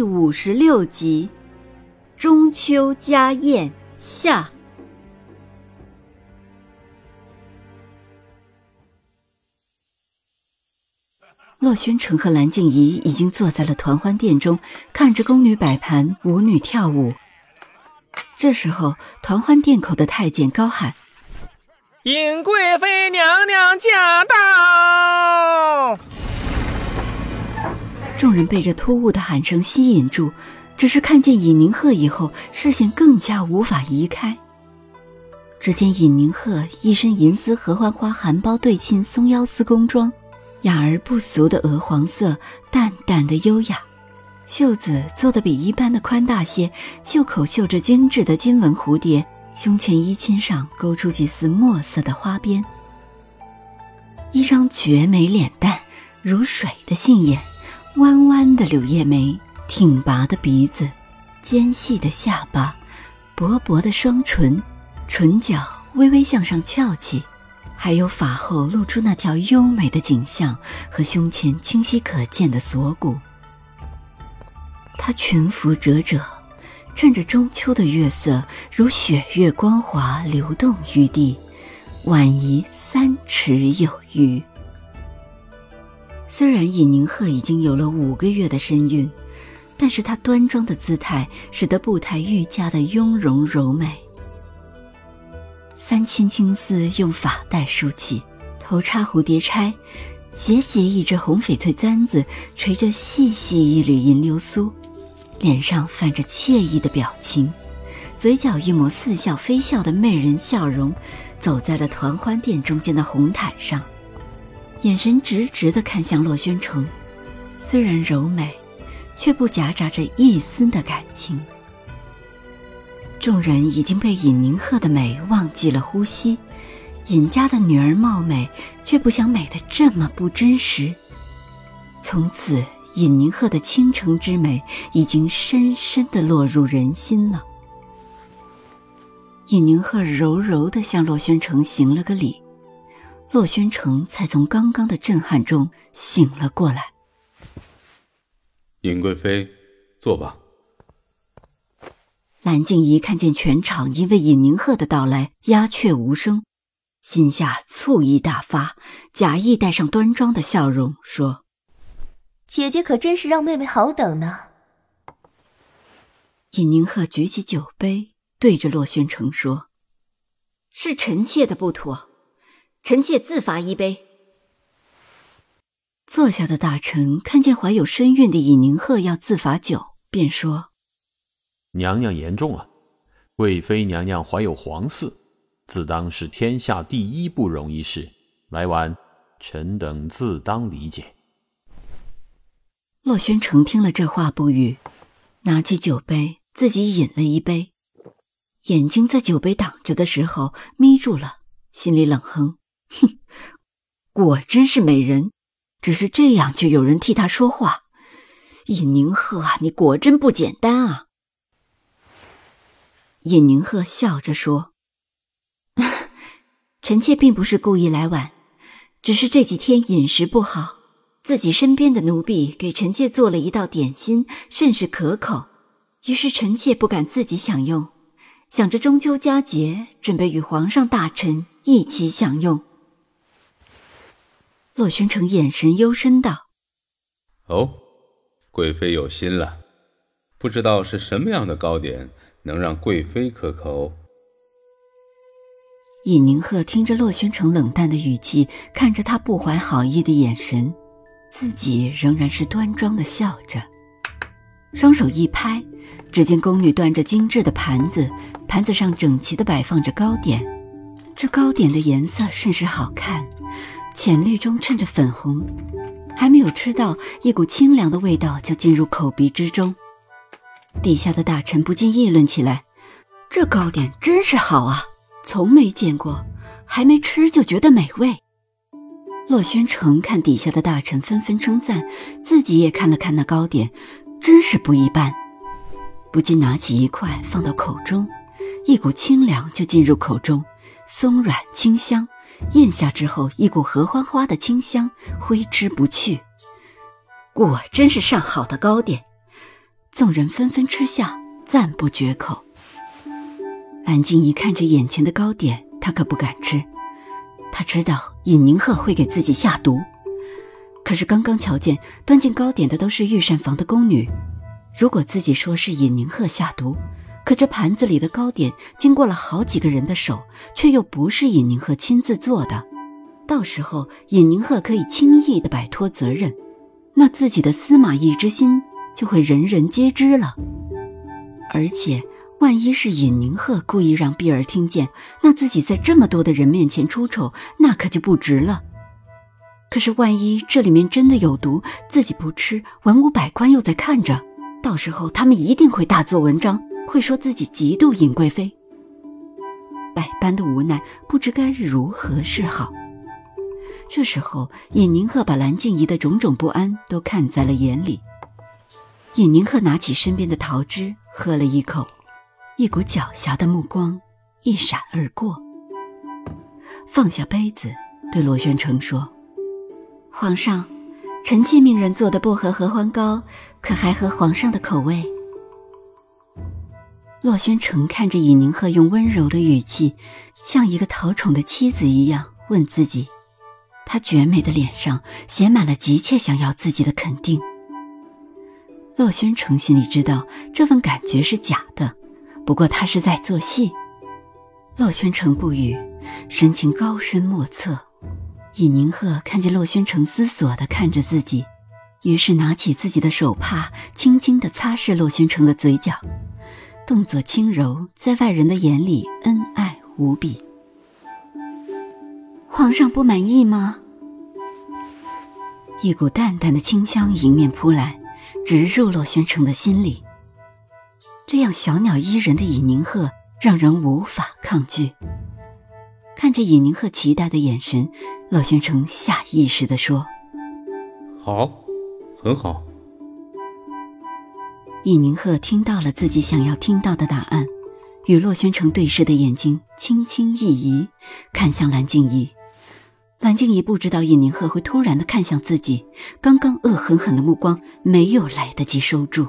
第五十六集，中秋家宴下。洛宣城和蓝静怡已经坐在了团欢殿中，看着宫女摆盘，舞女跳舞。这时候，团欢殿口的太监高喊：“尹贵妃娘娘驾到！”众人被这突兀的喊声吸引住，只是看见尹宁鹤以后，视线更加无法移开。只见尹宁鹤一身银丝合欢花含苞对襟松腰丝工装，雅而不俗的鹅黄色，淡淡的优雅。袖子做的比一般的宽大些，袖口绣着精致的金纹蝴蝶，胸前衣襟上勾出几丝墨色的花边。一张绝美脸蛋，如水的杏眼。弯弯的柳叶眉，挺拔的鼻子，尖细的下巴，薄薄的双唇，唇角微微向上翘起，还有发后露出那条优美的颈项和胸前清晰可见的锁骨。她裙服褶褶，趁着中秋的月色，如雪月光滑流动于地，晚移三尺有余。虽然尹宁鹤已经有了五个月的身孕，但是她端庄的姿态使得步态愈加的雍容柔美。三千青丝用发带梳起，头插蝴蝶钗，斜斜一只红翡翠簪子垂着细细一缕银流苏，脸上泛着惬意的表情，嘴角一抹似笑非笑的媚人笑容，走在了团欢殿中间的红毯上。眼神直直地看向洛宣城，虽然柔美，却不夹杂着一丝的感情。众人已经被尹宁鹤的美忘记了呼吸，尹家的女儿貌美，却不想美得这么不真实。从此，尹宁鹤的倾城之美已经深深地落入人心了。尹宁鹤柔柔地向洛宣城行了个礼。洛宣城才从刚刚的震撼中醒了过来。尹贵妃，坐吧。蓝静怡看见全场因为尹宁鹤的到来鸦雀无声，心下醋意大发，假意带上端庄的笑容说：“姐姐可真是让妹妹好等呢。”尹宁鹤举起酒杯，对着洛宣城说：“是臣妾的不妥。”臣妾自罚一杯。坐下的大臣看见怀有身孕的尹宁鹤要自罚酒，便说：“娘娘言重啊！贵妃娘娘怀有皇嗣，自当是天下第一不容易事。来晚，臣等自当理解。”洛宣城听了这话不语，拿起酒杯自己饮了一杯，眼睛在酒杯挡着的时候眯住了，心里冷哼。哼，果真是美人，只是这样就有人替她说话。尹宁鹤啊，你果真不简单啊！尹宁鹤笑着说：“ 臣妾并不是故意来晚，只是这几天饮食不好，自己身边的奴婢给臣妾做了一道点心，甚是可口，于是臣妾不敢自己享用，想着中秋佳节，准备与皇上大臣一起享用。”洛宣城眼神幽深道：“哦，贵妃有心了，不知道是什么样的糕点能让贵妃可口。”尹宁鹤听着洛宣城冷淡的语气，看着他不怀好意的眼神，自己仍然是端庄的笑着，双手一拍，只见宫女端着精致的盘子，盘子上整齐的摆放着糕点，这糕点的颜色甚是好看。浅绿中衬着粉红，还没有吃到，一股清凉的味道就进入口鼻之中，底下的大臣不禁议论起来：“这糕点真是好啊，从没见过，还没吃就觉得美味。”洛宣城看底下的大臣纷纷称赞，自己也看了看那糕点，真是不一般，不禁拿起一块放到口中，一股清凉就进入口中，松软清香，咽下之后，一股合欢花的清香挥之不去。果真是上好的糕点，众人纷纷吃下，赞不绝口。蓝静怡看着眼前的糕点，她可不敢吃。她知道尹宁鹤会给自己下毒，可是刚刚瞧见端进糕点的都是御膳房的宫女，如果自己说是尹宁鹤下毒，可这盘子里的糕点经过了好几个人的手，却又不是尹宁鹤亲自做的，到时候尹宁鹤可以轻易的摆脱责任。那自己的司马懿之心就会人人皆知了，而且万一是尹宁鹤故意让碧儿听见，那自己在这么多的人面前出丑，那可就不值了。可是万一这里面真的有毒，自己不吃，文武百官又在看着，到时候他们一定会大做文章，会说自己嫉妒尹贵妃。百般的无奈，不知该如何是好。这时候，尹宁鹤把蓝静怡的种种不安都看在了眼里。尹宁鹤拿起身边的桃汁，喝了一口，一股狡黠的目光一闪而过，放下杯子，对罗宣城说：“皇上，臣妾命人做的薄荷合欢膏，可还合皇上的口味？”洛轩城看着尹宁鹤用温柔的语气，像一个讨宠的妻子一样问自己。他绝美的脸上写满了急切想要自己的肯定。洛轩城心里知道这份感觉是假的，不过他是在做戏。洛轩城不语，神情高深莫测。尹宁鹤看见洛轩城思索地看着自己，于是拿起自己的手帕，轻轻地擦拭洛轩城的嘴角，动作轻柔，在外人的眼里恩爱无比。皇上不满意吗？一股淡淡的清香迎面扑来，直入洛宣城的心里。这样小鸟依人的尹宁鹤让人无法抗拒。看着尹宁鹤期待的眼神，洛宣城下意识地说：“好，很好。”尹宁鹤听到了自己想要听到的答案，与洛轩城对视的眼睛轻轻一移，看向蓝静怡。蓝静怡不知道尹宁鹤会突然的看向自己，刚刚恶狠狠的目光没有来得及收住。